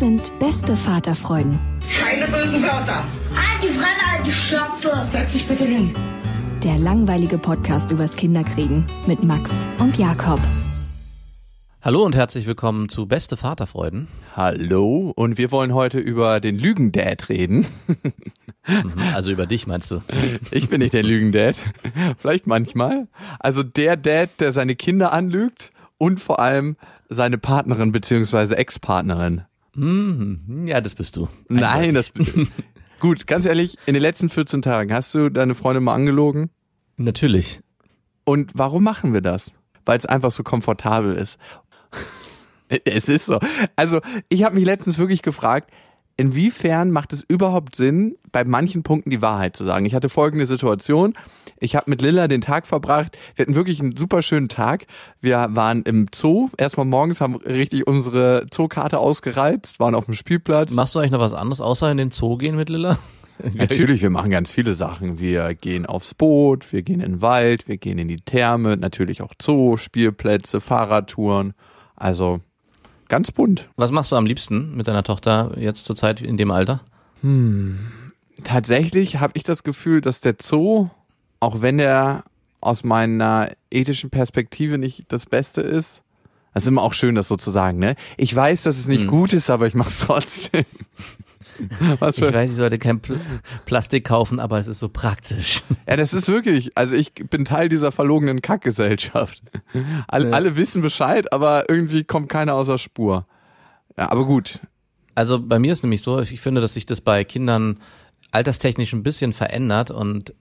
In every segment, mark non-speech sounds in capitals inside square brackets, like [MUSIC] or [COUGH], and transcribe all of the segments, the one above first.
Das sind beste Vaterfreuden. Keine bösen Wörter. Die Fremde, alte Schöpfe. Setz dich bitte hin. Der langweilige Podcast übers Kinderkriegen mit Max und Jakob. Hallo und herzlich willkommen zu Beste Vaterfreuden. Hallo und wir wollen heute über den Lügendad reden. Mhm, Also über dich meinst du? [LAUGHS] Ich bin nicht der Lügendad. Vielleicht manchmal. Also der Dad, der seine Kinder anlügt und vor allem seine Partnerin beziehungsweise Ex-Partnerin. Mhm, Ja, das bist du. Nein, das. [LAUGHS] Gut, ganz ehrlich, in den letzten 14 Tagen hast du deine Freundin mal angelogen? Natürlich. Und warum machen wir das? Weil es einfach so komfortabel ist. [LAUGHS] Es ist so. Also, ich habe mich letztens wirklich gefragt, inwiefern macht es überhaupt Sinn, bei manchen Punkten die Wahrheit zu sagen? Ich hatte folgende Situation. Ich habe mit Lilla den Tag verbracht. Wir hatten wirklich einen super schönen Tag. Wir waren im Zoo. Erstmal morgens haben richtig unsere Zookarte ausgereizt, waren auf dem Spielplatz. Machst du eigentlich noch was anderes, außer in den Zoo gehen mit Lilla? [LAUGHS] Natürlich, wir machen ganz viele Sachen. Wir gehen aufs Boot, wir gehen in den Wald, wir gehen in die Therme, natürlich auch Zoo, Spielplätze, Fahrradtouren. Also ganz bunt. Was machst du am liebsten mit deiner Tochter jetzt zur Zeit in dem Alter? Tatsächlich habe ich das Gefühl, dass der Zoo, auch wenn er aus meiner ethischen Perspektive nicht das Beste ist, das ist immer auch schön, das so zu sagen, ne? Ich weiß, dass es nicht Hm. gut ist, aber ich mache es [LAUGHS] trotzdem. [LAUGHS] Was Ich für, weiß, ich sollte kein Pl Plastik kaufen, aber es ist so praktisch. [LAUGHS] ja, das ist wirklich, also ich bin Teil dieser verlogenen Kackgesellschaft. Alle, Ja. alle wissen Bescheid, aber irgendwie kommt keiner außer Spur. Ja, aber gut. Also bei mir ist nämlich so, ich finde, dass sich das bei Kindern alterstechnisch ein bisschen verändert und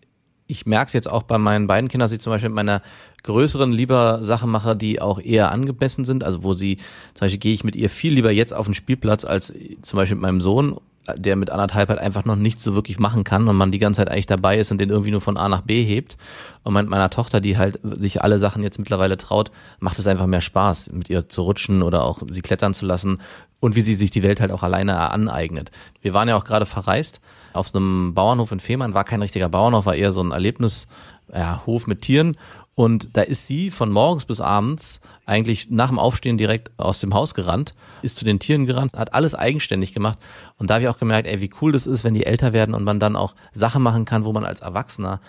ich merke es jetzt auch bei meinen beiden Kindern, dass ich zum Beispiel mit meiner größeren lieber Sachen mache, die auch eher angemessen sind. Also wo sie, zum Beispiel gehe ich mit ihr viel lieber jetzt auf den Spielplatz als zum Beispiel mit meinem Sohn, der mit anderthalb halt einfach noch nichts so wirklich machen kann und man die ganze Zeit eigentlich dabei ist und den irgendwie nur von A nach B hebt. Und mit meiner Tochter, die halt sich alle Sachen jetzt mittlerweile traut, macht es einfach mehr Spaß, mit ihr zu rutschen oder auch sie klettern zu lassen und wie sie sich die Welt halt auch alleine aneignet. Wir waren ja auch gerade verreist auf einem Bauernhof in Fehmarn, war kein richtiger Bauernhof, war eher so ein Erlebnishof ja, mit Tieren. Und da ist sie von morgens bis abends eigentlich nach dem Aufstehen direkt aus dem Haus gerannt, ist zu den Tieren gerannt, hat alles eigenständig gemacht. Und da habe ich auch gemerkt, ey, wie cool das ist, wenn die älter werden und man dann auch Sachen machen kann, wo man als Erwachsener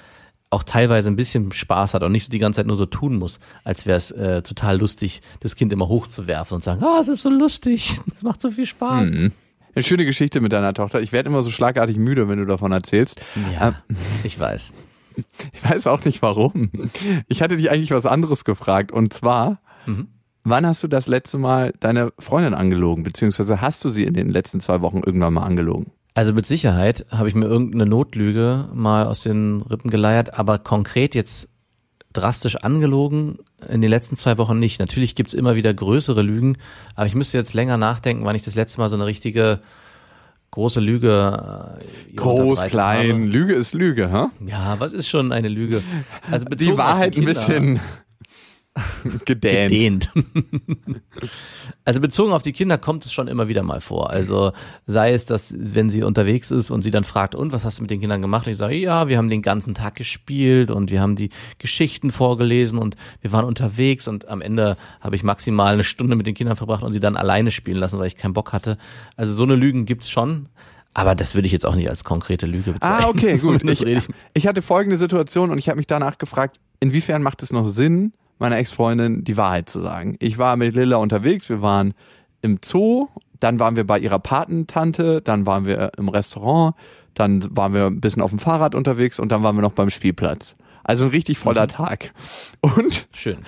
auch teilweise ein bisschen Spaß hat und nicht die ganze Zeit nur so tun muss, als wäre es äh, total lustig, das Kind immer hochzuwerfen und sagen, ah, es ist so lustig, [LAUGHS] es macht so viel Spaß. Mhm. Eine schöne Geschichte mit deiner Tochter. Ich werde immer so schlagartig müde, wenn du davon erzählst. Ja, ich weiß. [LAUGHS] Ich weiß auch nicht warum. Ich hatte dich eigentlich was anderes gefragt. Und zwar, Mhm. wann hast du das letzte Mal deine Freundin angelogen? Beziehungsweise hast du sie in den letzten zwei Wochen irgendwann mal angelogen? Also mit Sicherheit habe ich mir irgendeine Notlüge mal aus den Rippen geleiert, aber konkret jetzt drastisch angelogen in den letzten zwei Wochen nicht. Natürlich gibt's immer wieder größere Lügen, aber ich müsste jetzt länger nachdenken, wann ich das letzte Mal so eine richtige große Lüge äh, Groß, klein, habe. Lüge ist Lüge, hä? Ja, was ist schon eine Lüge? Also Die Wahrheit ein bisschen [LAUGHS] gedähnt. gedehnt. [LAUGHS] also bezogen auf die Kinder kommt es schon immer wieder mal vor. Also sei es, dass wenn sie unterwegs ist und sie dann fragt, und was hast du mit den Kindern gemacht? Und ich sage, ja, wir haben den ganzen Tag gespielt und wir haben die Geschichten vorgelesen und wir waren unterwegs und am Ende habe ich maximal eine Stunde mit den Kindern verbracht und sie dann alleine spielen lassen, weil ich keinen Bock hatte. Also so eine Lügen gibt's schon. Aber das würde ich jetzt auch nicht als konkrete Lüge bezeichnen. Ah, okay, [LAUGHS] gut. Zumindest Ich, rede ich ich hatte folgende Situation und ich habe mich danach gefragt, inwiefern macht es noch Sinn, meiner Ex-Freundin die Wahrheit zu sagen. Ich war mit Lilla unterwegs, wir waren im Zoo, dann waren wir bei ihrer Patentante, dann waren wir im Restaurant, dann waren wir ein bisschen auf dem Fahrrad unterwegs und dann waren wir noch beim Spielplatz. Also ein richtig voller Tag. Und Schön.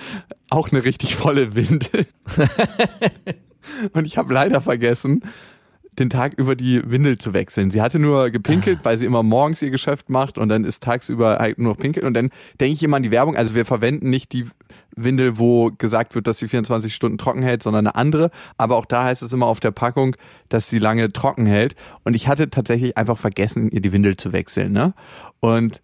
auch eine richtig volle Windel. [LAUGHS] und ich habe leider vergessen, den Tag über die Windel zu wechseln. Sie hatte nur gepinkelt, weil sie immer morgens ihr Geschäft macht und dann ist tagsüber halt nur noch pinkelt und dann denke ich immer an die Werbung. Also wir verwenden nicht die Windel, wo gesagt wird, dass sie 24 Stunden trocken hält, sondern eine andere. Aber auch da heißt es immer auf der Packung, dass sie lange trocken hält. Und ich hatte tatsächlich einfach vergessen, ihr die Windel zu wechseln. Ne? Und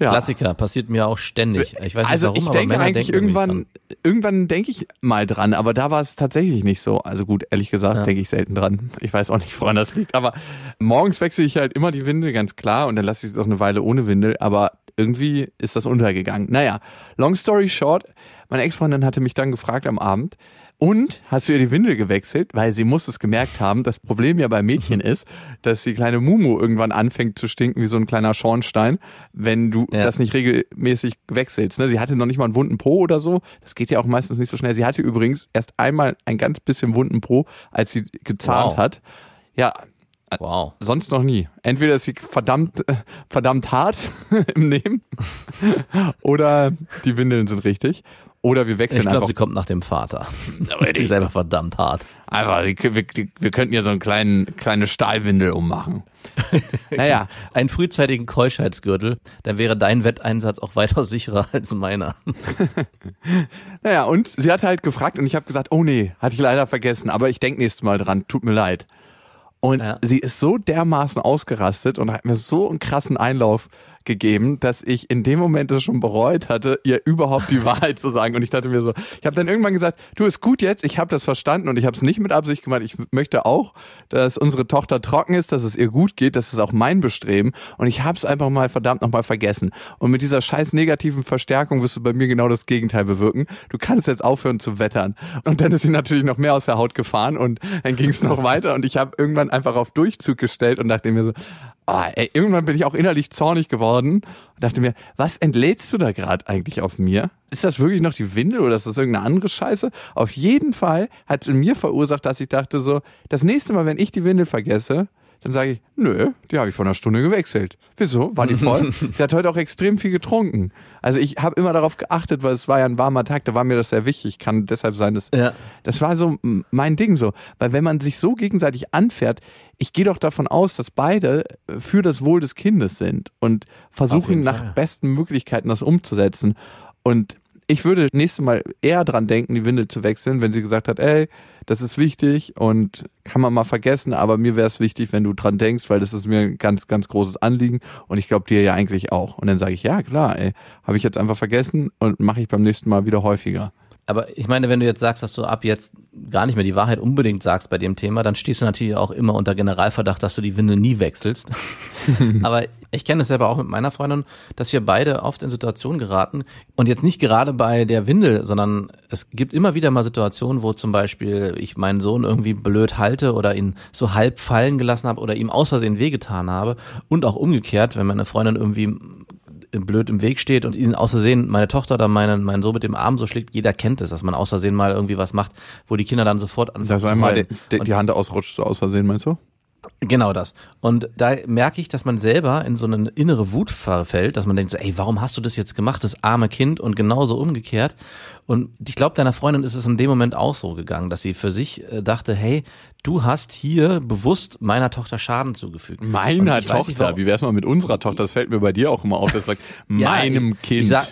ja. Klassiker, passiert mir auch ständig. Ich weiß nicht also warum, ich aber denke Männer eigentlich irgendwann, irgendwann denke ich mal dran, aber da war es tatsächlich nicht so. Also gut, ehrlich gesagt, Ja. denke ich selten dran. Ich weiß auch nicht, woran das liegt. Aber morgens wechsle ich halt immer die Windel, ganz klar, und dann lasse ich es auch eine Weile ohne Windel, aber irgendwie ist das untergegangen. Naja, long story short, meine Ex-Freundin hatte mich dann gefragt am Abend, und hast du ihr die Windel gewechselt? Weil sie muss es gemerkt haben. Das Problem ja bei Mädchen ist, dass die kleine Mumu irgendwann anfängt zu stinken wie so ein kleiner Schornstein, wenn du Ja. das nicht regelmäßig wechselst. Ne? Sie hatte noch nicht mal einen wunden Po oder so. Das geht ja auch meistens nicht so schnell. Sie hatte übrigens erst einmal ein ganz bisschen wunden Po, als sie gezahnt Wow. hat. Ja, Wow. sonst noch nie. Entweder ist sie verdammt, äh, verdammt hart [LAUGHS] im Nehmen [LAUGHS] oder die Windeln sind richtig. Oder wir wechseln Ich glaube, einfach. sie kommt nach dem Vater. Aber [LAUGHS] Die ist einfach verdammt hart. Einfach, wir, wir könnten ja so einen kleinen, kleine Stahlwindel ummachen. [LAUGHS] Naja, Einen frühzeitigen Keuschheitsgürtel, dann wäre dein Wetteinsatz auch weitaus [LAUGHS] sicherer als meiner. naja, und sie hat halt gefragt und ich habe gesagt, oh nee, hatte ich leider vergessen, aber ich denke nächstes Mal dran, tut mir leid. Und Ja. sie ist so dermaßen ausgerastet und hat mir so einen krassen Einlauf gegeben, dass ich in dem Moment das schon bereut hatte, ihr überhaupt die [LAUGHS] Wahrheit zu sagen. Und ich dachte mir so, ich habe dann irgendwann gesagt, du ist gut jetzt, ich habe das verstanden und ich habe es nicht mit Absicht gemacht. Ich möchte auch, dass unsere Tochter trocken ist, dass es ihr gut geht, das ist auch mein Bestreben. Und ich habe es einfach mal verdammt nochmal vergessen. Und mit dieser scheiß negativen Verstärkung wirst du bei mir genau das Gegenteil bewirken. Du kannst jetzt aufhören zu wettern. Und dann ist sie natürlich noch mehr aus der Haut gefahren und dann ging es noch [LAUGHS] weiter und ich habe irgendwann einfach auf Durchzug gestellt und dachte mir so, oh, ey, irgendwann bin ich auch innerlich zornig geworden und dachte mir, was entlädst du da gerade eigentlich auf mir? Ist das wirklich noch die Windel oder ist das irgendeine andere Scheiße? Auf jeden Fall hat es in mir verursacht, dass ich dachte so, das nächste Mal, wenn ich die Windel vergesse, dann sage ich, nö, die habe ich vor einer Stunde gewechselt. Wieso? War die voll? [LAUGHS] Sie hat heute auch extrem viel getrunken. Also ich habe immer darauf geachtet, weil es war ja ein warmer Tag, da war mir das sehr wichtig. Kann deshalb sein, dass Ja. das war so mein Ding so. Weil wenn man sich so gegenseitig anfährt, ich gehe doch davon aus, dass beide äh, für das Wohl des Kindes sind und versuchen nach besten Möglichkeiten das umzusetzen. Und ich würde nächstes Mal eher dran denken, die Windel zu wechseln, wenn sie gesagt hat, ey, das ist wichtig und kann man mal vergessen, aber mir wäre es wichtig, wenn du dran denkst, weil das ist mir ein ganz, ganz großes Anliegen und ich glaube dir ja eigentlich auch. Und dann sage ich, ja klar, ey, habe ich jetzt einfach vergessen und mache ich beim nächsten Mal wieder häufiger. Aber ich meine, wenn du jetzt sagst, dass du ab jetzt gar nicht mehr die Wahrheit unbedingt sagst bei dem Thema, dann stehst du natürlich auch immer unter Generalverdacht, dass du die Windel nie wechselst. [LAUGHS] Aber ich kenne es selber auch mit meiner Freundin, dass wir beide oft in Situationen geraten und jetzt nicht gerade bei der Windel, sondern es gibt immer wieder mal Situationen, wo zum Beispiel ich meinen Sohn irgendwie blöd halte oder ihn so halb fallen gelassen habe oder ihm aus Versehen wehgetan habe und auch umgekehrt, wenn meine Freundin irgendwie blöd im Weg steht und ihn aus Versehen meine Tochter oder meinen, meinen Sohn mit dem Arm so schlägt, jeder kennt es, dass man aus Versehen mal irgendwie was macht, wo die Kinder dann sofort anfangen Dass zu einmal die, die Hand ausrutscht so aus Versehen, meinst du? Genau das. Und da merke ich, dass man selber in so eine innere Wut verfällt, dass man denkt so, ey, warum hast du das jetzt gemacht, das arme Kind und genauso umgekehrt. Und ich glaube, deiner Freundin ist es in dem Moment auch so gegangen, dass sie für sich äh, dachte, hey, du hast hier bewusst meiner Tochter Schaden zugefügt. Meiner ich nicht, Tochter. warum- Wie wär's mal mit unserer Tochter? Das fällt mir bei dir auch immer auf. Das sagt Ja, meinem ich, Kind. Ich, sag,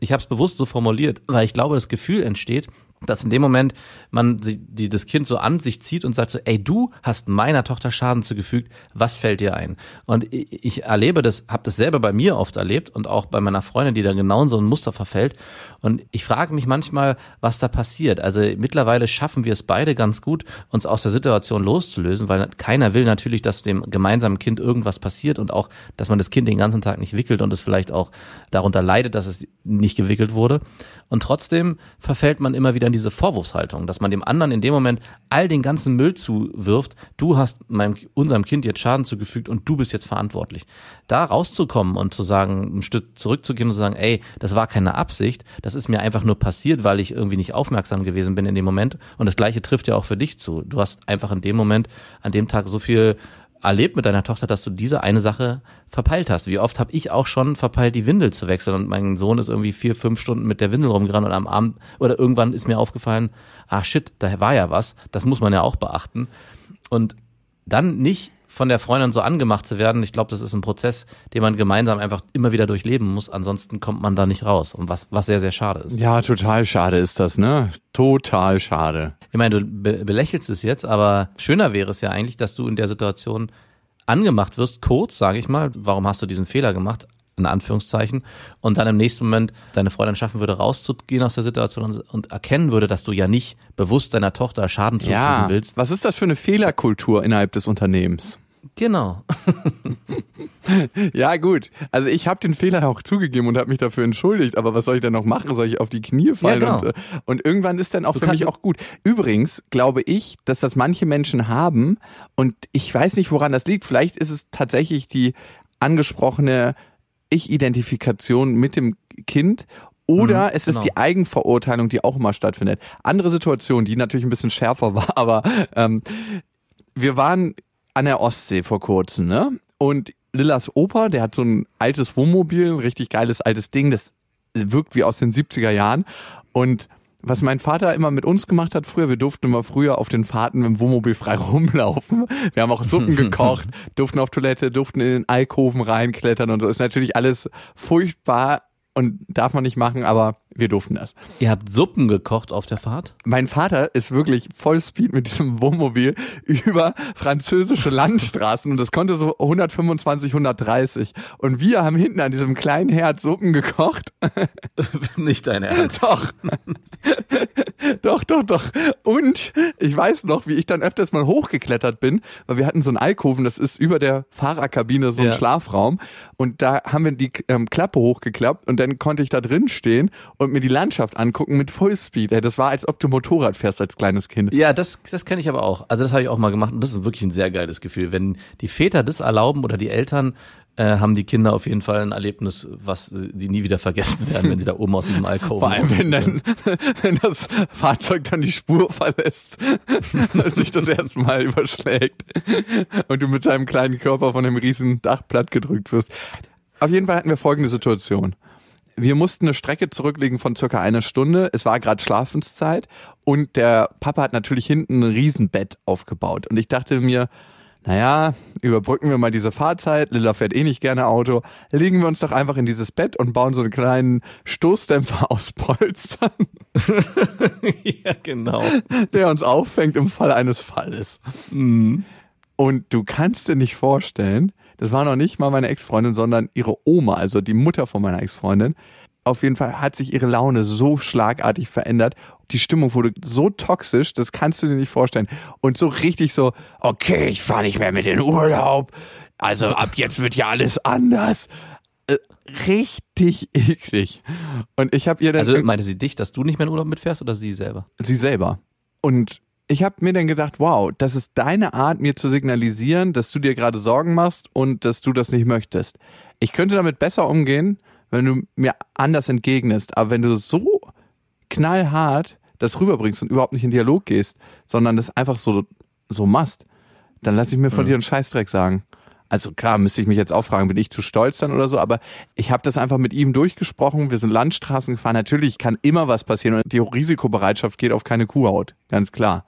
ich habe es bewusst so formuliert, weil ich glaube, das Gefühl entsteht, dass in dem Moment man die, das Kind so an sich zieht und sagt so, ey, du hast meiner Tochter Schaden zugefügt, was fällt dir ein? Und ich, ich erlebe das, habe das selber bei mir oft erlebt und auch bei meiner Freundin, die da genau in so ein Muster verfällt. Und ich frage mich manchmal, was da passiert. Also mittlerweile schaffen wir es beide ganz gut, uns aus der Situation loszulösen, weil keiner will natürlich, dass dem gemeinsamen Kind irgendwas passiert und auch, dass man das Kind den ganzen Tag nicht wickelt und es vielleicht auch darunter leidet, dass es nicht gewickelt wurde. Und trotzdem verfällt man immer wieder dann diese Vorwurfshaltung, dass man dem anderen in dem Moment all den ganzen Müll zuwirft, du hast meinem, unserem Kind jetzt Schaden zugefügt und du bist jetzt verantwortlich. Da rauszukommen und zu sagen, ein Stück zurückzugehen und zu sagen, ey, das war keine Absicht, das ist mir einfach nur passiert, weil ich irgendwie nicht aufmerksam gewesen bin in dem Moment. Und das Gleiche trifft ja auch für dich zu. Du hast einfach in dem Moment, an dem Tag so viel erlebt mit deiner Tochter, dass du diese eine Sache verpeilt hast. Wie oft habe ich auch schon verpeilt, die Windel zu wechseln und mein Sohn ist irgendwie vier, fünf Stunden mit der Windel rumgerannt und am Abend oder irgendwann ist mir aufgefallen, ah shit, da war ja was, das muss man ja auch beachten. Und dann nicht von der Freundin so angemacht zu werden, ich glaube, das ist ein Prozess, den man gemeinsam einfach immer wieder durchleben muss, ansonsten kommt man da nicht raus und was, was sehr, sehr schade ist. Ja, total schade ist das, ne? Total schade. Ich meine, du be belächelst es jetzt, aber schöner wäre es ja eigentlich, dass du in der Situation angemacht wirst, kurz, sage ich mal, warum hast du diesen Fehler gemacht, in Anführungszeichen, und dann im nächsten Moment deine Freundin schaffen würde, rauszugehen aus der Situation und, erkennen würde, dass du ja nicht bewusst deiner Tochter Schaden zufügen Ja, willst. was ist das für eine Fehlerkultur innerhalb des Unternehmens? Genau. [LAUGHS] Ja, gut. Also ich habe den Fehler auch zugegeben und habe mich dafür entschuldigt, aber was soll ich denn noch machen? Soll ich auf die Knie fallen? genau. und, äh, und irgendwann ist dann auch für kannst- mich auch gut. Übrigens glaube ich, dass das manche Menschen haben und ich weiß nicht, woran das liegt. Vielleicht ist es tatsächlich die angesprochene Ich-Identifikation mit dem Kind oder Mhm, es ist genau. die Eigenverurteilung, die auch immer stattfindet. Andere Situation, die natürlich ein bisschen schärfer [LAUGHS] war, aber ähm, wir waren an der Ostsee vor kurzem, ne? Und Lillas Opa, der hat so ein altes Wohnmobil, ein richtig geiles altes Ding, das wirkt wie aus den 70er Jahren. Und was mein Vater immer mit uns gemacht hat früher, wir durften immer früher auf den Fahrten mit dem Wohnmobil frei [LAUGHS] rumlaufen. Wir haben auch Suppen [LAUGHS] gekocht, durften auf Toilette, durften in den Alkoven reinklettern und so. Ist natürlich alles furchtbar und darf man nicht machen, aber wir durften das. Ihr habt Suppen gekocht auf der Fahrt? Mein Vater ist wirklich voll Speed mit diesem Wohnmobil über französische Landstraßen und das konnte so 125, 130. Und wir haben hinten an diesem kleinen Herd Suppen gekocht. [LAUGHS] Nicht dein Ernst. Doch. doch, doch, doch. Und ich weiß noch, wie ich dann öfters mal hochgeklettert bin, weil wir hatten so einen Alkoven, das ist über der Fahrerkabine so ein Ja. Schlafraum. Und da haben wir die ähm, Klappe hochgeklappt und dann konnte ich da drin stehen und mir die Landschaft angucken mit Vollspeed. Das war, als ob du Motorrad fährst als kleines Kind. Ja, das, das kenne ich aber auch. Also das habe ich auch mal gemacht und das ist wirklich ein sehr geiles Gefühl. Wenn die Väter das erlauben oder die Eltern, äh, haben die Kinder auf jeden Fall ein Erlebnis, was sie nie wieder vergessen werden, wenn sie da oben aus diesem Alkoven [LAUGHS] Vor allem, wenn dann, wenn das Fahrzeug dann die Spur verlässt, [LAUGHS] als sich das erste Mal überschlägt und du mit deinem kleinen Körper von einem riesen Dach platt gedrückt wirst. Auf jeden Fall hatten wir folgende Situation. Wir mussten eine Strecke zurücklegen von circa einer Stunde. Es war gerade Schlafenszeit und der Papa hat natürlich hinten ein Riesenbett aufgebaut. Und ich dachte mir, naja, überbrücken wir mal diese Fahrzeit. Lilla fährt eh nicht gerne Auto. Legen wir uns doch einfach in dieses Bett und bauen so einen kleinen Stoßdämpfer aus Polstern, [LAUGHS] ja, genau. der uns auffängt im Fall eines Falles. Mhm. Und du kannst dir nicht vorstellen, das war noch nicht mal meine Ex-Freundin, sondern ihre Oma, also die Mutter von meiner Ex-Freundin. Auf jeden Fall hat sich ihre Laune so schlagartig verändert. Die Stimmung wurde so toxisch, das kannst du dir nicht vorstellen. Und so richtig so, okay, ich fahre nicht mehr mit in Urlaub. Also ab jetzt wird ja alles anders. Äh, richtig eklig. Und ich habe ihr dann Also meinte sie dich, dass du nicht mehr in Urlaub mitfährst oder sie selber? sie selber. Und ich habe mir dann gedacht, wow, das ist deine Art, mir zu signalisieren, dass du dir gerade Sorgen machst und dass du das nicht möchtest. Ich könnte damit besser umgehen, wenn du mir anders entgegnest. Aber wenn du so knallhart das rüberbringst und überhaupt nicht in Dialog gehst, sondern das einfach so, so machst, dann lass ich mir von dir einen Scheißdreck sagen. Also klar, müsste ich mich jetzt auch fragen, bin ich zu stolz dann oder so, aber ich habe das einfach mit ihm durchgesprochen. Wir sind Landstraßen gefahren. Natürlich kann immer was passieren und die Risikobereitschaft geht auf keine Kuhhaut, ganz klar.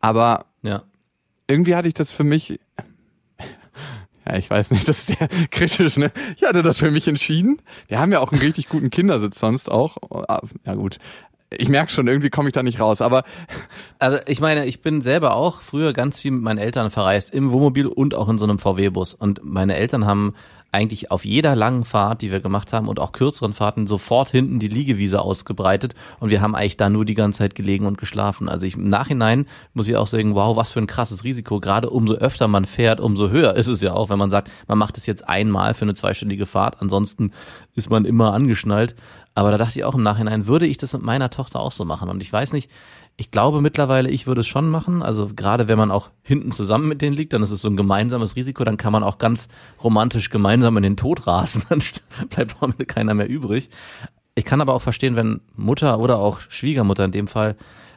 Aber Ja. irgendwie hatte ich das für mich, [LAUGHS] ja, ich weiß nicht, das ist sehr [LAUGHS] kritisch, ne? Ich hatte das für mich entschieden. Wir haben ja auch einen richtig guten Kindersitz sonst auch. Ah, Ja gut, ich merke schon, irgendwie komme ich da nicht raus, aber [LAUGHS] Also ich meine, ich bin selber auch früher ganz viel mit meinen Eltern verreist, im Wohnmobil und auch in so einem VW-Bus. Und meine Eltern haben eigentlich auf jeder langen Fahrt, die wir gemacht haben und auch kürzeren Fahrten, sofort hinten die Liegewiese ausgebreitet und wir haben eigentlich da nur die ganze Zeit gelegen und geschlafen. Also ich im Nachhinein muss ich auch sagen, wow, was für ein krasses Risiko. Gerade umso öfter man fährt, umso höher ist es ja auch, wenn man sagt, man macht es jetzt einmal für eine zweistündige Fahrt, ansonsten ist man immer angeschnallt. Aber da dachte ich auch im Nachhinein, würde ich das mit meiner Tochter auch so machen? Und ich weiß nicht, ich glaube mittlerweile, ich würde es schon machen. Also gerade wenn man auch hinten zusammen mit denen liegt, dann ist es so ein gemeinsames Risiko, dann kann man auch ganz romantisch gemeinsam in den Tod rasen, [LAUGHS] dann bleibt am Ende keiner mehr übrig. Ich kann aber auch verstehen, wenn Mutter oder auch Schwiegermutter in dem Fall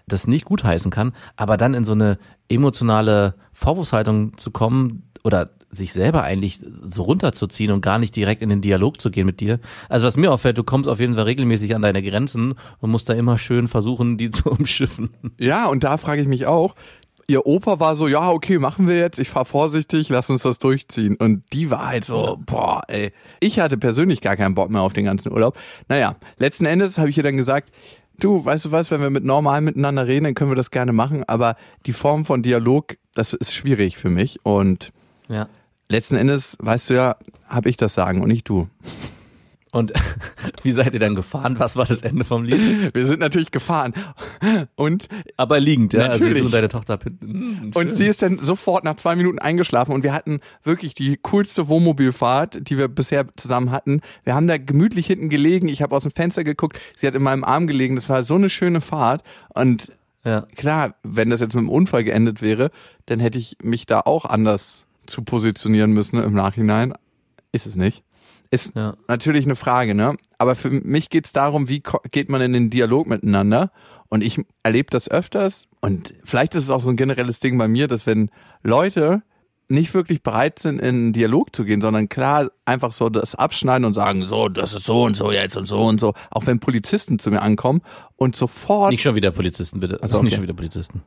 das nicht gutheißen kann, aber dann in so eine emotionale Vorwurfshaltung zu kommen oder sich selber eigentlich so runterzuziehen und gar nicht direkt in den Dialog zu gehen mit dir. Also was mir auffällt, du kommst auf jeden Fall regelmäßig an deine Grenzen und musst da immer schön versuchen, die [LAUGHS] zu umschiffen. Ja, und da frage ich mich auch, ihr Opa war so, ja, okay, machen wir jetzt, ich fahr vorsichtig, lass uns das durchziehen. Und die war halt so, boah, ey. Ich hatte persönlich gar keinen Bock mehr auf den ganzen Urlaub. Naja, letzten Endes habe ich ihr dann gesagt, du, weißt du was, wenn wir mit normal miteinander reden, dann können wir das gerne machen, aber die Form von Dialog, das ist schwierig für mich und Ja. letzten Endes, weißt du ja, habe ich das Sagen und nicht du. Und [LAUGHS] wie seid ihr dann gefahren? Was war das Ende vom Lied? [LAUGHS] Wir sind natürlich gefahren und Aber liegend, ja. Also Natürlich. du und deine Tochter. Hm, Und sie ist dann sofort nach zwei Minuten eingeschlafen und wir hatten wirklich die coolste Wohnmobilfahrt, die wir bisher zusammen hatten. Wir haben da gemütlich hinten gelegen. Ich habe aus dem Fenster geguckt. Sie hat in meinem Arm gelegen. Das war so eine schöne Fahrt. Und ja. klar, wenn das jetzt mit einem Unfall geendet wäre, dann hätte ich mich da auch anders zu positionieren müssen im Nachhinein. Ist es nicht. Ist Ja. natürlich eine Frage, ne? Aber für mich geht's darum, wie geht man in den Dialog miteinander? Und ich erlebe das öfters. Und vielleicht ist es auch so ein generelles Ding bei mir, dass wenn Leute nicht wirklich bereit sind, in einen Dialog zu gehen, sondern klar einfach so das abschneiden und sagen, so, das ist so und so jetzt und so und so. Auch wenn Polizisten zu mir ankommen und sofort Nicht schon wieder Polizisten, bitte. Also nicht okay. schon wieder Polizisten.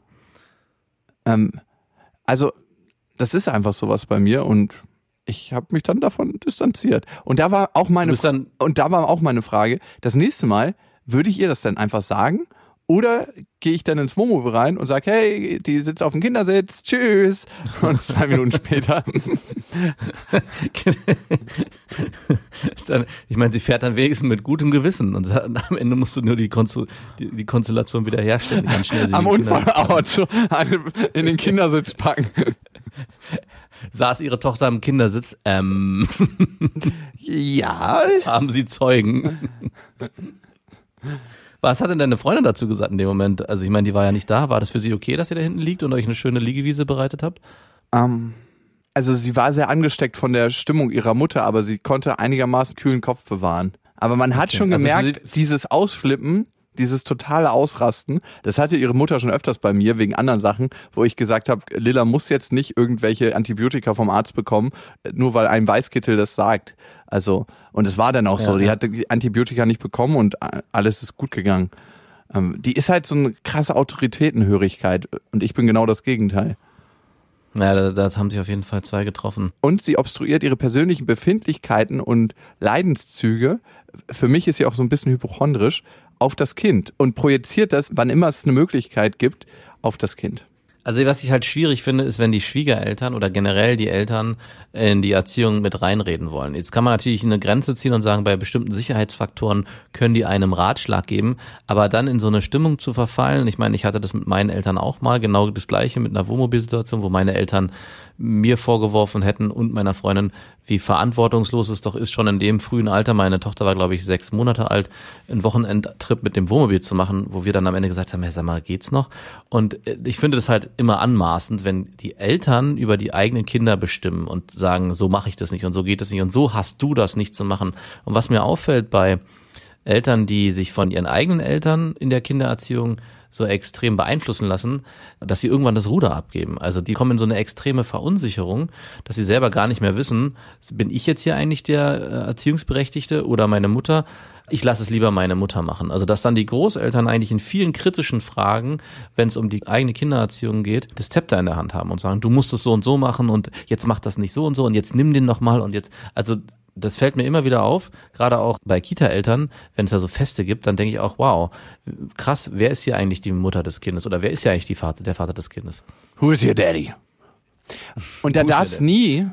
Ähm, also, das ist einfach sowas bei mir und ich habe mich dann davon distanziert. Und da war auch meine und da war auch meine Frage, das nächste Mal würde ich ihr das dann einfach sagen oder gehe ich dann ins Wohnmobil rein und sage, hey, die sitzt auf dem Kindersitz, tschüss. Und [LAUGHS] zwei Minuten später, [LAUGHS] dann, ich meine, sie fährt dann wenigstens mit gutem Gewissen und [LAUGHS] am Ende musst du nur die, Konstu die, die Konstellation wieder herstellen. Ganz schnell am Unfallort so in den Kindersitz packen. [LAUGHS] Saß ihre Tochter am Kindersitz, ähm, [LAUGHS] Ja, [LAUGHS] haben sie Zeugen. Was hat denn deine Freundin dazu gesagt in dem Moment? Also ich meine, die war ja nicht da. War das für sie okay, dass ihr da hinten liegt und euch eine schöne Liegewiese bereitet habt? Ähm, also sie war sehr angesteckt von der Stimmung ihrer Mutter, aber sie konnte einigermaßen kühlen Kopf bewahren. Aber man hat Okay. schon Also gemerkt, sie- dieses Ausflippen, dieses totale Ausrasten, das hatte ihre Mutter schon öfters bei mir wegen anderen Sachen, wo ich gesagt habe, Lilla muss jetzt nicht irgendwelche Antibiotika vom Arzt bekommen, nur weil ein Weißkittel das sagt. Also, und es war dann auch Ja, so, die ja. hatte die Antibiotika nicht bekommen und äh, alles ist gut gegangen. Ähm, die ist halt so eine krasse Autoritätenhörigkeit und ich bin genau das Gegenteil. Naja, da, da haben sich auf jeden Fall zwei getroffen. und sie obstruiert ihre persönlichen Befindlichkeiten und Leidenszüge. Für mich ist sie auch so ein bisschen hypochondrisch auf das Kind und projiziert das, wann immer es eine Möglichkeit gibt, auf das Kind. Also was ich halt schwierig finde, ist, wenn die Schwiegereltern oder generell die Eltern in die Erziehung mit reinreden wollen. Jetzt kann man natürlich eine Grenze ziehen und sagen, bei bestimmten Sicherheitsfaktoren können die einem Ratschlag geben, aber dann in so eine Stimmung zu verfallen, ich meine, ich hatte das mit meinen Eltern auch mal, genau das gleiche mit einer Wohnmobilsituation, wo meine Eltern mir vorgeworfen hätten und meiner Freundin, wie verantwortungslos es doch ist, schon in dem frühen Alter, meine Tochter war, glaube ich, sechs Monate alt, einen Wochenendtrip mit dem Wohnmobil zu machen, wo wir dann am Ende gesagt haben, ja, sag mal, geht's noch? Und äh, ich finde das halt immer anmaßend, wenn die Eltern über die eigenen Kinder bestimmen und sagen, so mache ich das nicht und so geht es nicht und so hast du das nicht zu machen. Und was mir auffällt bei Eltern, die sich von ihren eigenen Eltern in der Kindererziehung so extrem beeinflussen lassen, dass sie irgendwann das Ruder abgeben. Also die kommen in so eine extreme Verunsicherung, dass sie selber gar nicht mehr wissen, bin ich jetzt hier eigentlich der äh, Erziehungsberechtigte oder meine Mutter? Ich lasse es lieber meine Mutter machen. Also dass dann die Großeltern eigentlich in vielen kritischen Fragen, wenn es um die eigene Kindererziehung geht, das Zepter in der Hand haben und sagen, du musst es so und so machen und jetzt mach das nicht so und so und jetzt nimm den noch mal und jetzt, also das fällt mir immer wieder auf, gerade auch bei Kita-Eltern, wenn es da so Feste gibt, dann denke ich auch, wow, krass, wer ist hier eigentlich die Mutter des Kindes oder wer ist ja eigentlich die Vater, der Vater des Kindes? Who is your daddy? Und da darf es nie,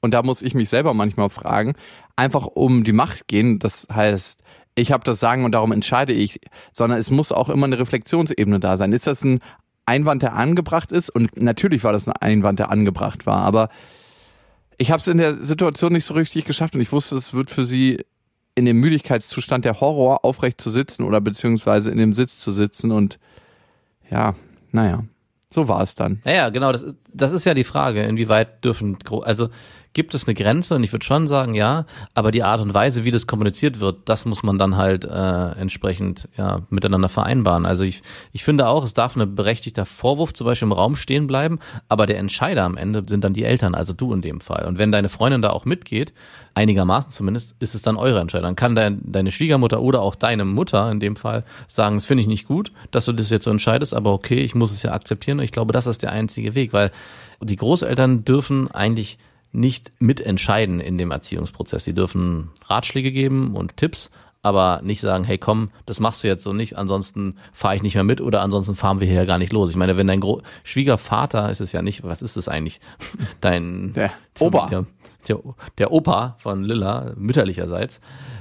und da muss ich mich selber manchmal fragen, einfach um die Macht gehen. Das heißt, ich habe das Sagen und darum entscheide ich, sondern es muss auch immer eine Reflexionsebene da sein. Ist das ein Einwand, der angebracht ist? Und natürlich war das ein Einwand, der angebracht war, aber ich habe es in der Situation nicht so richtig geschafft und ich wusste, es wird für sie in dem Müdigkeitszustand der Horror, aufrecht zu sitzen oder beziehungsweise in dem Sitz zu sitzen und ja, naja, so war es dann. Ja, ja, genau, das ist, das ist ja die Frage, inwieweit dürfen, also gibt es eine Grenze und ich würde schon sagen, ja, aber die Art und Weise, wie das kommuniziert wird, das muss man dann halt äh, entsprechend ja, miteinander vereinbaren. Also ich, ich finde auch, es darf ein berechtigter Vorwurf zum Beispiel im Raum stehen bleiben, aber der Entscheider am Ende sind dann die Eltern, also du in dem Fall. Und wenn deine Freundin da auch mitgeht, einigermaßen zumindest, ist es dann eure Entscheidung. Dann kann dein, deine Schwiegermutter oder auch deine Mutter in dem Fall sagen, das finde ich nicht gut, dass du das jetzt so entscheidest, aber okay, ich muss es ja akzeptieren. Und ich glaube, das ist der einzige Weg, weil die Großeltern dürfen eigentlich nicht mitentscheiden in dem Erziehungsprozess. Sie dürfen Ratschläge geben und Tipps, aber nicht sagen, hey komm, das machst du jetzt so nicht, ansonsten fahre ich nicht mehr mit oder ansonsten fahren wir hier ja gar nicht los. Ich meine, wenn dein Gro Schwiegervater ist es ja nicht, was ist es eigentlich? [LAUGHS] Dein Der Opa. Der, der, Opa von Lilla, mütterlicherseits,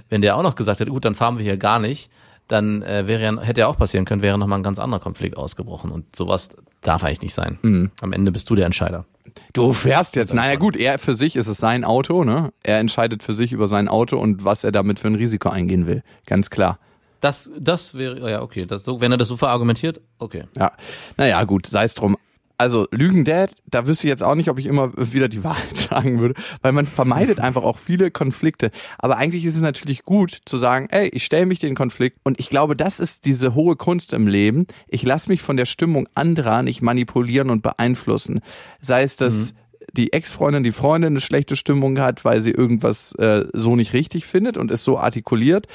wenn der auch noch gesagt hätte, gut, dann fahren wir hier gar nicht, dann äh, wäre hätte ja auch passieren können, wäre nochmal ein ganz anderer Konflikt ausgebrochen. Und sowas darf eigentlich nicht sein. Mhm. Am Ende bist du der Entscheider. Du fährst jetzt. Naja gut, er für sich ist es sein Auto, ne? Er entscheidet für sich über sein Auto und was er damit für ein Risiko eingehen will. Ganz klar. Das, das wäre, ja, okay. Das, so, wenn er das so verargumentiert, okay. Ja. Naja, gut, sei es drum. Also Lügen-Dad, da wüsste ich jetzt auch nicht, ob ich immer wieder die [LAUGHS] Wahrheit sagen würde, weil man vermeidet einfach auch viele Konflikte. Aber eigentlich ist es natürlich gut zu sagen, ey, ich stelle mich den Konflikt und ich glaube, das ist diese hohe Kunst im Leben. Ich lasse mich von der Stimmung anderer nicht manipulieren und beeinflussen. Sei es, dass die Ex-Freundin, die Freundin eine schlechte Stimmung hat, weil sie irgendwas äh, so nicht richtig findet und es so artikuliert.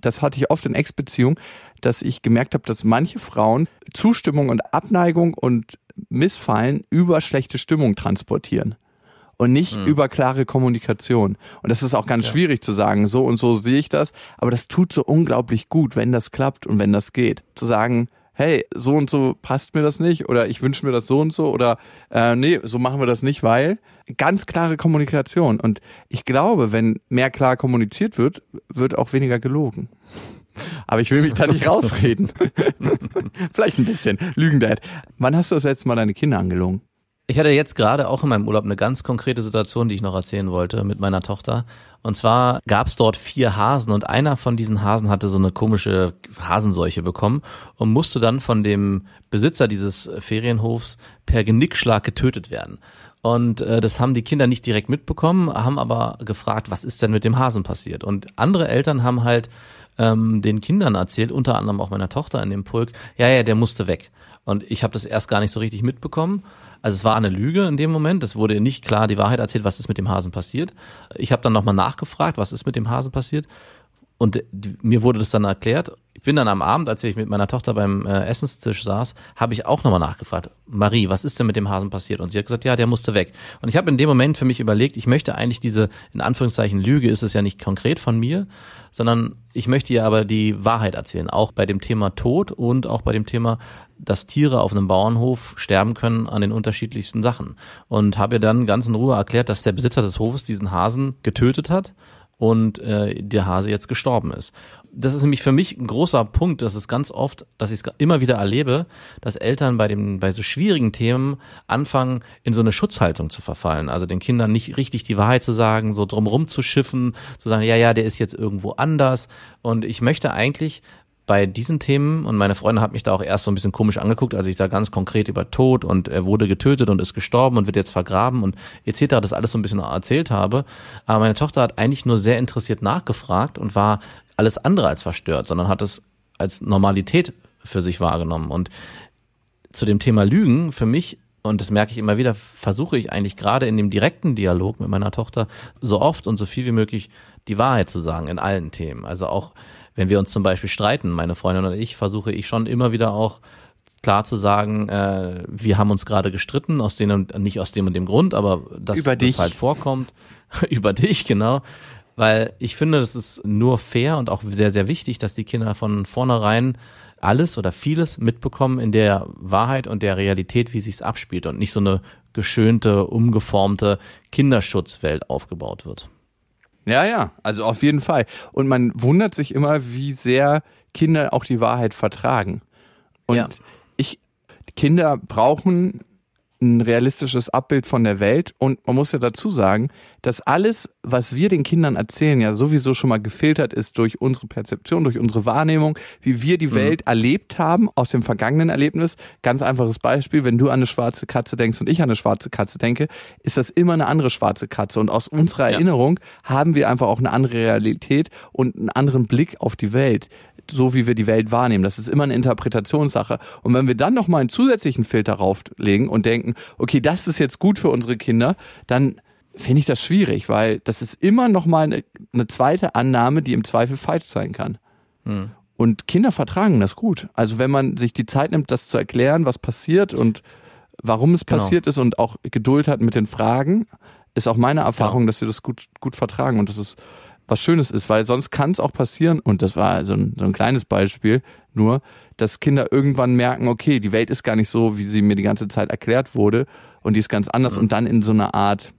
Das hatte ich oft in Ex-Beziehungen, dass ich gemerkt habe, dass manche Frauen Zustimmung und Abneigung und Missfallen über schlechte Stimmung transportieren und nicht über klare Kommunikation. Und das ist auch ganz schwierig zu sagen, so und so sehe ich das, aber das tut so unglaublich gut, wenn das klappt und wenn das geht. Zu sagen, hey, so und so passt mir das nicht oder ich wünsche mir das so und so oder äh, nee, so machen wir das nicht, weil ganz klare Kommunikation. Und ich glaube, wenn mehr klar kommuniziert wird, wird auch weniger gelogen. Aber ich will mich da nicht [LAUGHS] rausreden. [LAUGHS] Vielleicht ein bisschen. Lügendad. Wann hast du das letzte Mal deine Kinder angelogen? Ich hatte jetzt gerade auch in meinem Urlaub eine ganz konkrete Situation, die ich noch erzählen wollte mit meiner Tochter. Und zwar gab es dort vier Hasen und einer von diesen Hasen hatte so eine komische Hasenseuche bekommen und musste dann von dem Besitzer dieses Ferienhofs per Genickschlag getötet werden. Und äh, das haben die Kinder nicht direkt mitbekommen, haben aber gefragt, was ist denn mit dem Hasen passiert? Und andere Eltern haben halt ähm, den Kindern erzählt, unter anderem auch meiner Tochter in dem Pulk, ja, ja, der musste weg. Und ich habe das erst gar nicht so richtig mitbekommen. Also es war eine Lüge in dem Moment. Es wurde nicht klar die Wahrheit erzählt, was ist mit dem Hasen passiert. Ich habe dann nochmal nachgefragt, was ist mit dem Hasen passiert. Und mir wurde das dann erklärt. Ich bin dann am Abend, als ich mit meiner Tochter beim äh, Essenstisch saß, habe ich auch nochmal nachgefragt, Marie, was ist denn mit dem Hasen passiert? Und sie hat gesagt, ja, der musste weg. Und ich habe in dem Moment für mich überlegt, ich möchte eigentlich diese, in Anführungszeichen, Lüge ist es ja nicht konkret von mir, sondern ich möchte ihr aber die Wahrheit erzählen, auch bei dem Thema Tod und auch bei dem Thema, dass Tiere auf einem Bauernhof sterben können an den unterschiedlichsten Sachen. Und habe ihr dann ganz in Ruhe erklärt, dass der Besitzer des Hofes diesen Hasen getötet hat und äh, der Hase jetzt gestorben ist. Das ist nämlich für mich ein großer Punkt, das ist ganz oft, dass ich es immer wieder erlebe, dass Eltern bei dem bei so schwierigen Themen anfangen in so eine Schutzhaltung zu verfallen, also den Kindern nicht richtig die Wahrheit zu sagen, so drumrum zu schiffen, zu sagen, ja, ja, der ist jetzt irgendwo anders und ich möchte eigentlich bei diesen Themen und meine Freundin hat mich da auch erst so ein bisschen komisch angeguckt, als ich da ganz konkret über Tod und er wurde getötet und ist gestorben und wird jetzt vergraben und etc. das alles so ein bisschen erzählt habe. Aber meine Tochter hat eigentlich nur sehr interessiert nachgefragt und war alles andere als verstört, sondern hat es als Normalität für sich wahrgenommen. Und zu dem Thema Lügen für mich und das merke ich immer wieder, versuche ich eigentlich gerade in dem direkten Dialog mit meiner Tochter so oft und so viel wie möglich die Wahrheit zu sagen in allen Themen. Also auch wenn wir uns zum Beispiel streiten, meine Freundin und ich, versuche ich schon immer wieder auch klar zu sagen, äh, wir haben uns gerade gestritten, aus dem und nicht aus dem und dem Grund, aber dass Über dich. das halt vorkommt. [LAUGHS] über dich, genau. Weil ich finde, das ist nur fair und auch sehr, sehr wichtig, dass die Kinder von vornherein alles oder vieles mitbekommen in der Wahrheit und der Realität, wie sich's abspielt und nicht so eine geschönte, umgeformte Kinderschutzwelt aufgebaut wird. Ja, ja, also auf jeden Fall. Und man wundert sich immer, wie sehr Kinder auch die Wahrheit vertragen. Und Ja. ich, Kinder brauchen ein realistisches Abbild von der Welt und man muss ja dazu sagen, dass alles, was wir den Kindern erzählen, ja sowieso schon mal gefiltert ist durch unsere Perzeption, durch unsere Wahrnehmung, wie wir die Welt erlebt haben aus dem vergangenen Erlebnis. Ganz einfaches Beispiel, wenn du an eine schwarze Katze denkst und ich an eine schwarze Katze denke, ist das immer eine andere schwarze Katze. Und aus unserer Ja. Erinnerung haben wir einfach auch eine andere Realität und einen anderen Blick auf die Welt so wie wir die Welt wahrnehmen. Das ist immer eine Interpretationssache. Und wenn wir dann nochmal einen zusätzlichen Filter rauflegen und denken, okay, das ist jetzt gut für unsere Kinder, dann finde ich das schwierig, weil das ist immer nochmal eine, eine zweite Annahme, die im Zweifel falsch sein kann. Hm. Und Kinder vertragen das gut. Also wenn man sich die Zeit nimmt, das zu erklären, was passiert und warum es Genau. passiert ist und auch Geduld hat mit den Fragen, ist auch meine Erfahrung, Genau. dass sie das gut, gut vertragen und das ist was Schönes ist, weil sonst kann es auch passieren, und das war so ein, so ein kleines Beispiel, nur, dass Kinder irgendwann merken, okay, die Welt ist gar nicht so, wie sie mir die ganze Zeit erklärt wurde, und die ist ganz anders, Mhm. und dann in so eine Art,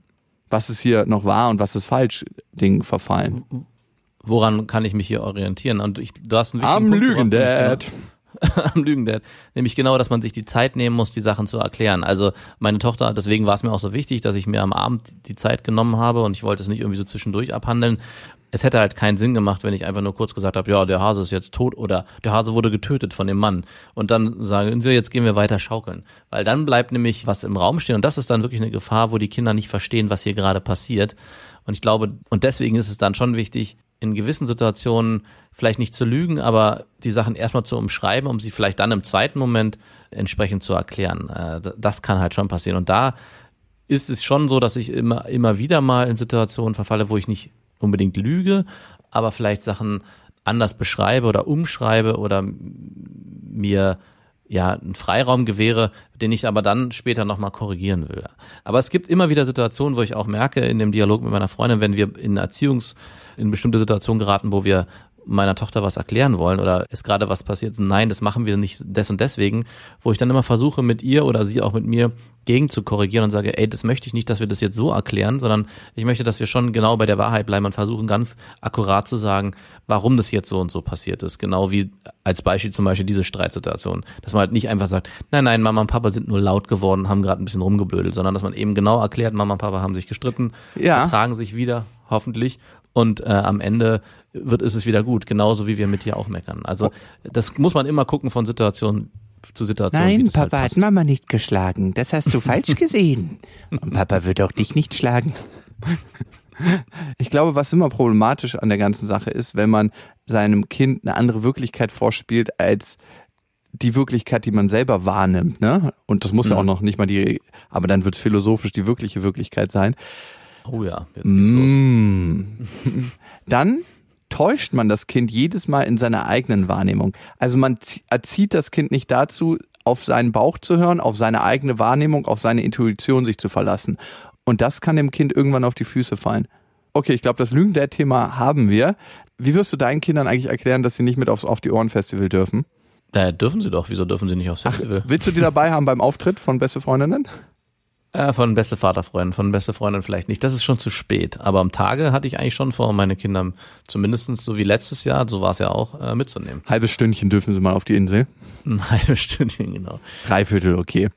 was ist hier noch wahr und was ist falsch, Ding verfallen. Woran kann ich mich hier orientieren? Und ich, du hast einen wichtigen Am Punkt gebracht, Lügen, nämlich Dad. Genau, [LAUGHS] am Lügen, Dad. Nämlich genau, dass man sich die Zeit nehmen muss, die Sachen zu erklären. Also meine Tochter, deswegen war es mir auch so wichtig, dass ich mir am Abend die Zeit genommen habe und ich wollte es nicht irgendwie so zwischendurch abhandeln. Es hätte halt keinen Sinn gemacht, wenn ich einfach nur kurz gesagt habe, ja, der Hase ist jetzt tot oder der Hase wurde getötet von dem Mann. Und dann sagen sie, jetzt gehen wir weiter schaukeln. Weil dann bleibt nämlich was im Raum stehen und das ist dann wirklich eine Gefahr, wo die Kinder nicht verstehen, was hier gerade passiert. Und ich glaube, und deswegen ist es dann schon wichtig, in gewissen Situationen vielleicht nicht zu lügen, aber die Sachen erstmal zu umschreiben, um sie vielleicht dann im zweiten Moment entsprechend zu erklären. Äh, Das kann halt schon passieren. Und da ist es schon so, dass ich immer, immer wieder mal in Situationen verfalle, wo ich nicht unbedingt lüge, aber vielleicht Sachen anders beschreibe oder umschreibe oder mir ja einen Freiraum gewähre, den ich aber dann später nochmal korrigieren will. Aber es gibt immer wieder Situationen, wo ich auch merke in dem Dialog mit meiner Freundin, wenn wir in Erziehungs, in bestimmte Situationen geraten, wo wir meiner Tochter was erklären wollen oder ist gerade was passiert, nein, das machen wir nicht des und deswegen, wo ich dann immer versuche mit ihr oder sie auch mit mir gegen zu korrigieren und sage, ey, das möchte ich nicht, dass wir das jetzt so erklären, sondern ich möchte, dass wir schon genau bei der Wahrheit bleiben und versuchen ganz akkurat zu sagen, warum das jetzt so und so passiert ist. Genau wie als Beispiel zum Beispiel diese Streitsituation. Dass man halt nicht einfach sagt, nein, nein, Mama und Papa sind nur laut geworden, haben gerade ein bisschen rumgeblödelt, sondern dass man eben genau erklärt, Mama und Papa haben sich gestritten, Ja. vertragen sich wieder, hoffentlich. Und äh, am Ende wird ist es wieder gut, genauso wie wir mit dir auch meckern. Also das muss man immer gucken von Situation zu Situation. Nein, halt Papa hat passt. Mama nicht geschlagen. Das hast du falsch gesehen. Und Papa wird auch dich nicht schlagen. Ich glaube, was immer problematisch an der ganzen Sache ist, wenn man seinem Kind eine andere Wirklichkeit vorspielt als die Wirklichkeit, die man selber wahrnimmt, ne? Und das muss ja Mhm. auch noch nicht mal die, aber dann wird es philosophisch die wirkliche Wirklichkeit sein. Oh ja, jetzt geht's los. Mm. [LAUGHS] Dann täuscht man das Kind jedes Mal in seiner eigenen Wahrnehmung. Also man zie- erzieht das Kind nicht dazu, auf seinen Bauch zu hören, auf seine eigene Wahrnehmung, auf seine Intuition sich zu verlassen. Und das kann dem Kind irgendwann auf die Füße fallen. Okay, ich glaube, das Lügen-Dad-Thema haben wir. Wie wirst du deinen Kindern eigentlich erklären, dass sie nicht mit aufs Auf die Ohren-Festival dürfen? Äh, dürfen sie doch, wieso dürfen sie nicht aufs Festival? Willst du die dabei haben beim Auftritt von Beste Freundinnen? Äh, von beste Vaterfreundin, von beste Freundin vielleicht nicht. Das ist schon zu spät. Aber am Tage hatte ich eigentlich schon vor, meine Kinder zumindestens so wie letztes Jahr, so war es ja auch, äh, mitzunehmen. Halbes Stündchen dürfen sie mal auf die Insel. Ein [LAUGHS] halbes Stündchen, genau. Dreiviertel, okay.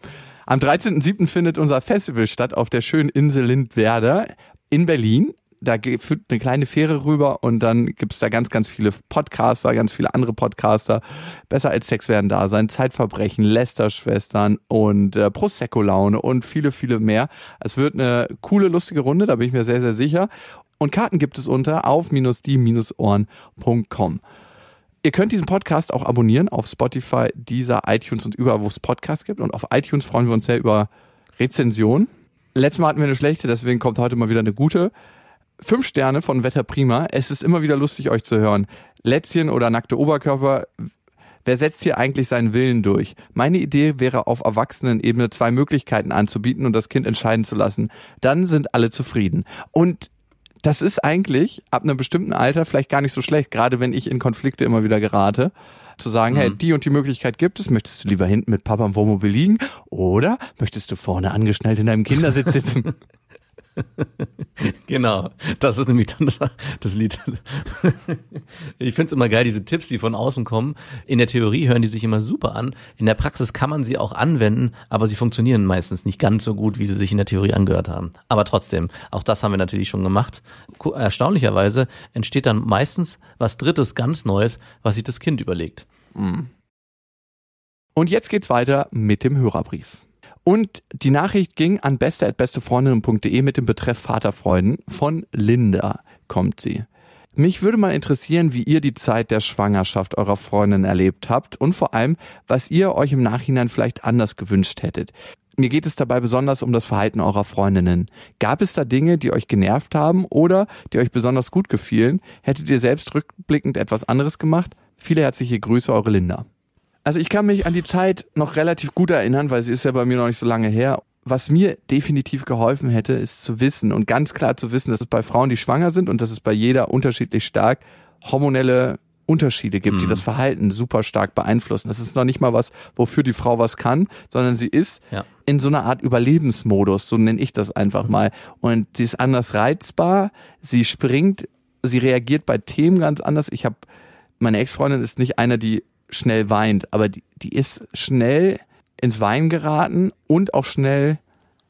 Am 13.07. findet unser Festival statt auf der schönen Insel Lindwerder in Berlin. Da führt eine kleine Fähre rüber und dann gibt's da ganz, ganz viele Podcaster, ganz viele andere Podcaster. Besser als Sex werden da sein, Zeitverbrechen, Lester-Schwestern und äh, Prosecco-Laune und viele, viele mehr. Es wird eine coole, lustige Runde, da bin ich mir sehr, sehr sicher. Und Karten gibt es unter auf-die-ohren.com. Ihr könnt diesen Podcast auch abonnieren auf Spotify, dieser iTunes und überall, wo es Podcasts gibt. Und auf iTunes freuen wir uns sehr über Rezensionen. Letztes Mal hatten wir eine schlechte, deswegen kommt heute mal wieder eine gute. Fünf Sterne von Wetter Prima. Es ist immer wieder lustig, euch zu hören. Lätzchen oder nackte Oberkörper. Wer setzt hier eigentlich seinen Willen durch? Meine Idee wäre auf Erwachsenenebene zwei Möglichkeiten anzubieten und das Kind entscheiden zu lassen. Dann sind alle zufrieden. Und das ist eigentlich ab einem bestimmten Alter vielleicht gar nicht so schlecht, gerade wenn ich in Konflikte immer wieder gerate. Zu sagen, hey, die und die Möglichkeit gibt es, möchtest du lieber hinten mit Papa im Wohnmobil liegen oder möchtest du vorne angeschnallt in deinem Kindersitz sitzen? [LAUGHS] [LAUGHS] Genau, das ist nämlich dann das, das Lied. [LAUGHS] Ich find's immer geil, diese Tipps, die von außen kommen. In der Theorie hören die sich immer super an. In der Praxis kann man sie auch anwenden, aber sie funktionieren meistens nicht ganz so gut, wie sie sich in der Theorie angehört haben. Aber trotzdem, auch das haben wir natürlich schon gemacht. Erstaunlicherweise entsteht dann meistens was Drittes, ganz Neues, was sich das Kind überlegt. Und jetzt geht's weiter mit dem Hörerbrief. Und die Nachricht ging an beste.bestefreundinnen.de mit dem Betreff Vaterfreuden. Von Linda kommt sie. Mich würde mal interessieren, wie ihr die Zeit der Schwangerschaft eurer Freundin erlebt habt und vor allem, was ihr euch im Nachhinein vielleicht anders gewünscht hättet. Mir geht es dabei besonders um das Verhalten eurer Freundinnen. Gab es da Dinge, die euch genervt haben oder die euch besonders gut gefielen? Hättet ihr selbst rückblickend etwas anderes gemacht? Viele herzliche Grüße, eure Linda. Also ich kann mich an die Zeit noch relativ gut erinnern, weil sie ist ja bei mir noch nicht so lange her. Was mir definitiv geholfen hätte, ist zu wissen und ganz klar zu wissen, dass es bei Frauen, die schwanger sind und dass es bei jeder unterschiedlich stark hormonelle Unterschiede gibt, die das Verhalten super stark beeinflussen. Das ist noch nicht mal was, wofür die Frau was kann, sondern sie ist Ja. in so einer Art Überlebensmodus, so nenne ich das einfach mal. Und sie ist anders reizbar, sie springt, sie reagiert bei Themen ganz anders. Ich habe, meine Ex-Freundin ist nicht einer, die schnell weint, aber die, die ist schnell ins Weinen geraten und auch schnell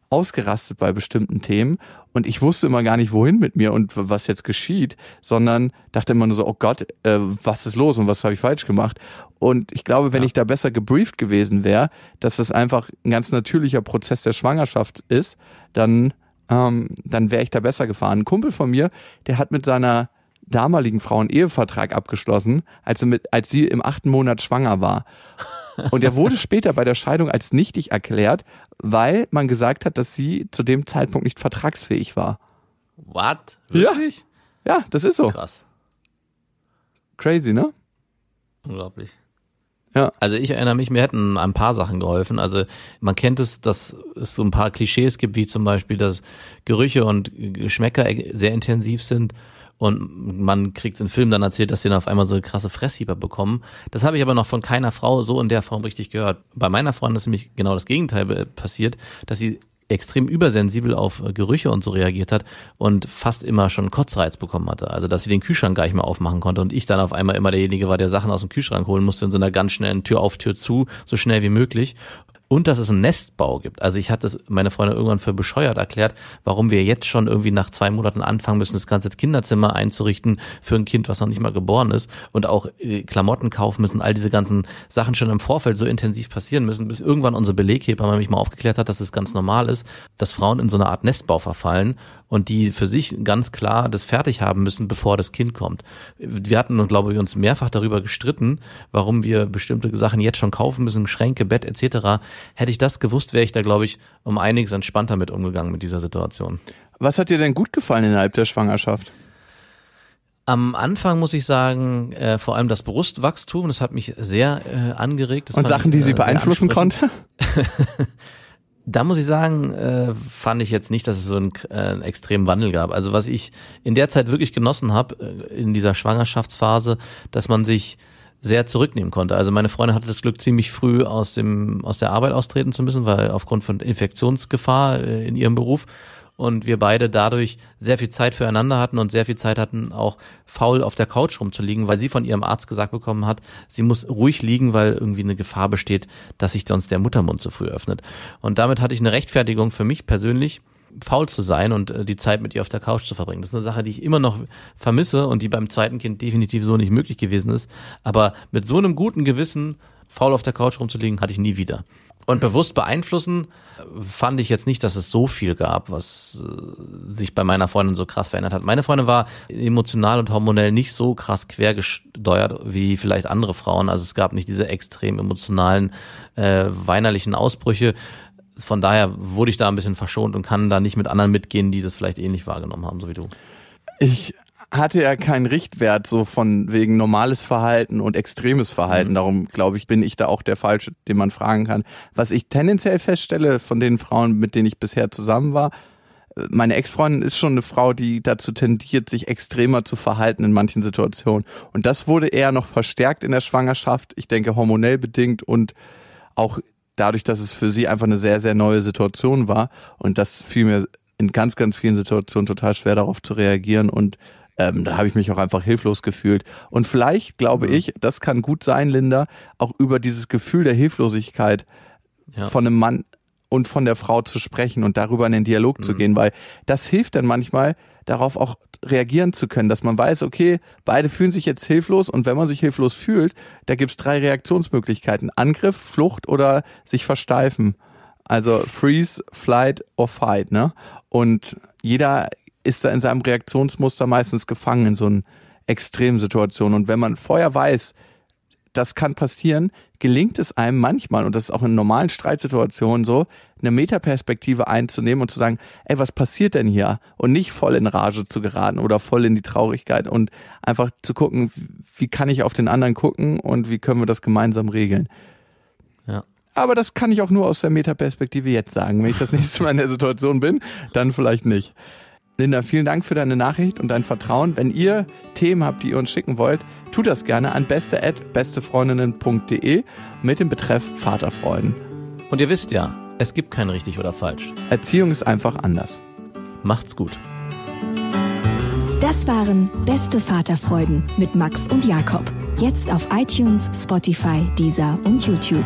ausgerastet bei bestimmten Themen. Und ich wusste immer gar nicht, wohin mit mir und was jetzt geschieht, sondern dachte immer nur so, oh Gott, äh, was ist los und was habe ich falsch gemacht? Und ich glaube, wenn ich da besser gebrieft gewesen wäre, dass das einfach ein ganz natürlicher Prozess der Schwangerschaft ist, dann, ähm, dann wäre ich da besser gefahren. Ein Kumpel von mir, der hat mit seiner damaligen Frau einen Ehevertrag abgeschlossen, als, er mit, als sie im achten Monat schwanger war. Und er wurde später bei der Scheidung als nichtig erklärt, weil man gesagt hat, dass sie zu dem Zeitpunkt nicht vertragsfähig war. What? Ja. Wirklich? Ja, das ist so. Krass. Crazy, ne? Unglaublich. Ja. Also ich erinnere mich, mir hätten ein paar Sachen geholfen. Also man kennt es, dass es so ein paar Klischees gibt, wie zum Beispiel, dass Gerüche und Geschmäcker sehr intensiv sind und man kriegt in Filmen dann erzählt, dass sie dann auf einmal so eine krasse Fressfieber bekommen. Das habe ich aber noch von keiner Frau so in der Form richtig gehört. Bei meiner Freundin ist nämlich genau das Gegenteil äh, passiert, dass sie extrem übersensibel auf äh, Gerüche und so reagiert hat und fast immer schon Kotzreiz bekommen hatte. Also dass sie den Kühlschrank gar nicht mehr aufmachen konnte und ich dann auf einmal immer derjenige war, der Sachen aus dem Kühlschrank holen musste in so einer ganz schnellen Tür auf, Tür zu, so schnell wie möglich. Und dass es einen Nestbau gibt. Also ich hatte es meine Freundin irgendwann für bescheuert erklärt, warum wir jetzt schon irgendwie nach zwei Monaten anfangen müssen, das ganze Kinderzimmer einzurichten für ein Kind, was noch nicht mal geboren ist und auch äh, Klamotten kaufen müssen, all diese ganzen Sachen schon im Vorfeld so intensiv passieren müssen, bis irgendwann unsere Beleghebamme mich mal aufgeklärt hat, dass es ganz normal ist, dass Frauen in so eine Art Nestbau verfallen und die für sich ganz klar das fertig haben müssen, bevor das Kind kommt. Wir hatten, glaube ich, uns mehrfach darüber gestritten, warum wir bestimmte Sachen jetzt schon kaufen müssen, Schränke, Bett etc. Hätte ich das gewusst, wäre ich da, glaube ich, um einiges entspannter mit umgegangen mit dieser Situation. Was hat dir denn gut gefallen innerhalb der Schwangerschaft? Am Anfang muss ich sagen, äh, vor allem das Brustwachstum, das hat mich sehr äh, angeregt. Das Und Sachen, ich, die sie äh, beeinflussen konnte? [LAUGHS] Da muss ich sagen, äh, fand ich jetzt nicht, dass es so einen, äh, einen extremen Wandel gab. Also was ich in der Zeit wirklich genossen habe, äh, in dieser Schwangerschaftsphase, dass man sich sehr zurücknehmen konnte. Also meine Freundin hatte das Glück, ziemlich früh aus dem aus der Arbeit austreten zu müssen, weil aufgrund von Infektionsgefahr äh, in ihrem Beruf und wir beide dadurch sehr viel Zeit füreinander hatten und sehr viel Zeit hatten, auch faul auf der Couch rumzuliegen, weil sie von ihrem Arzt gesagt bekommen hat, sie muss ruhig liegen, weil irgendwie eine Gefahr besteht, dass sich sonst der Muttermund zu früh öffnet. Und damit hatte ich eine Rechtfertigung für mich persönlich, faul zu sein und äh, die Zeit mit ihr auf der Couch zu verbringen. Das ist eine Sache, die ich immer noch vermisse und die beim zweiten Kind definitiv so nicht möglich gewesen ist. Aber mit so einem guten Gewissen, faul auf der Couch rumzuliegen, hatte ich nie wieder. Und bewusst beeinflussen fand ich jetzt nicht, dass es so viel gab, was äh, sich bei meiner Freundin so krass verändert hat. Meine Freundin war emotional und hormonell nicht so krass quergesteuert wie vielleicht andere Frauen. Also es gab nicht diese extrem emotionalen, äh, weinerlichen Ausbrüche. Von daher wurde ich da ein bisschen verschont und kann da nicht mit anderen mitgehen, die das vielleicht ähnlich wahrgenommen haben, so wie du. Ich hatte ja keinen Richtwert so von wegen normales Verhalten und extremes Verhalten. Darum glaube ich, bin ich da auch der Falsche, den man fragen kann. Was ich tendenziell feststelle von den Frauen, mit denen ich bisher zusammen war, äh, meine Ex-Freundin ist schon eine Frau, die dazu tendiert, sich extremer zu verhalten in manchen Situationen. Und das wurde eher noch verstärkt in der Schwangerschaft. Ich denke hormonell bedingt und auch dadurch, dass es für sie einfach eine sehr, sehr neue Situation war. Und das fiel mir in ganz, ganz vielen Situationen total schwer darauf zu reagieren und ähm, da habe ich mich auch einfach hilflos gefühlt. Und vielleicht glaube Mhm. ich, das kann gut sein, Linda, auch über dieses Gefühl der Hilflosigkeit Ja. von einem Mann und von der Frau zu sprechen und darüber in den Dialog Mhm. zu gehen, weil das hilft dann manchmal, darauf auch reagieren zu können, dass man weiß, okay, beide fühlen sich jetzt hilflos und wenn man sich hilflos fühlt, da gibt's drei Reaktionsmöglichkeiten. Angriff, Flucht oder sich versteifen. Also freeze, flight or fight, ne? Und jeder ist da in seinem Reaktionsmuster meistens gefangen in so einer Extremsituation. Und wenn man vorher weiß, das kann passieren, gelingt es einem manchmal, und das ist auch in normalen Streitsituationen so, eine Metaperspektive einzunehmen und zu sagen, ey, was passiert denn hier? Und nicht voll in Rage zu geraten oder voll in die Traurigkeit und einfach zu gucken, wie kann ich auf den anderen gucken und wie können wir das gemeinsam regeln. Ja. Aber das kann ich auch nur aus der Metaperspektive jetzt sagen. Wenn ich das [LAUGHS] nächste Mal in der Situation bin, dann vielleicht nicht. Linda, vielen Dank für deine Nachricht und dein Vertrauen. Wenn ihr Themen habt, die ihr uns schicken wollt, tut das gerne an beste@bestefreundinnen.de mit dem Betreff Vaterfreuden. Und ihr wisst ja, es gibt kein richtig oder falsch. Erziehung ist einfach anders. Macht's gut. Das waren Beste Vaterfreuden mit Max und Jakob. Jetzt auf iTunes, Spotify, Deezer und YouTube.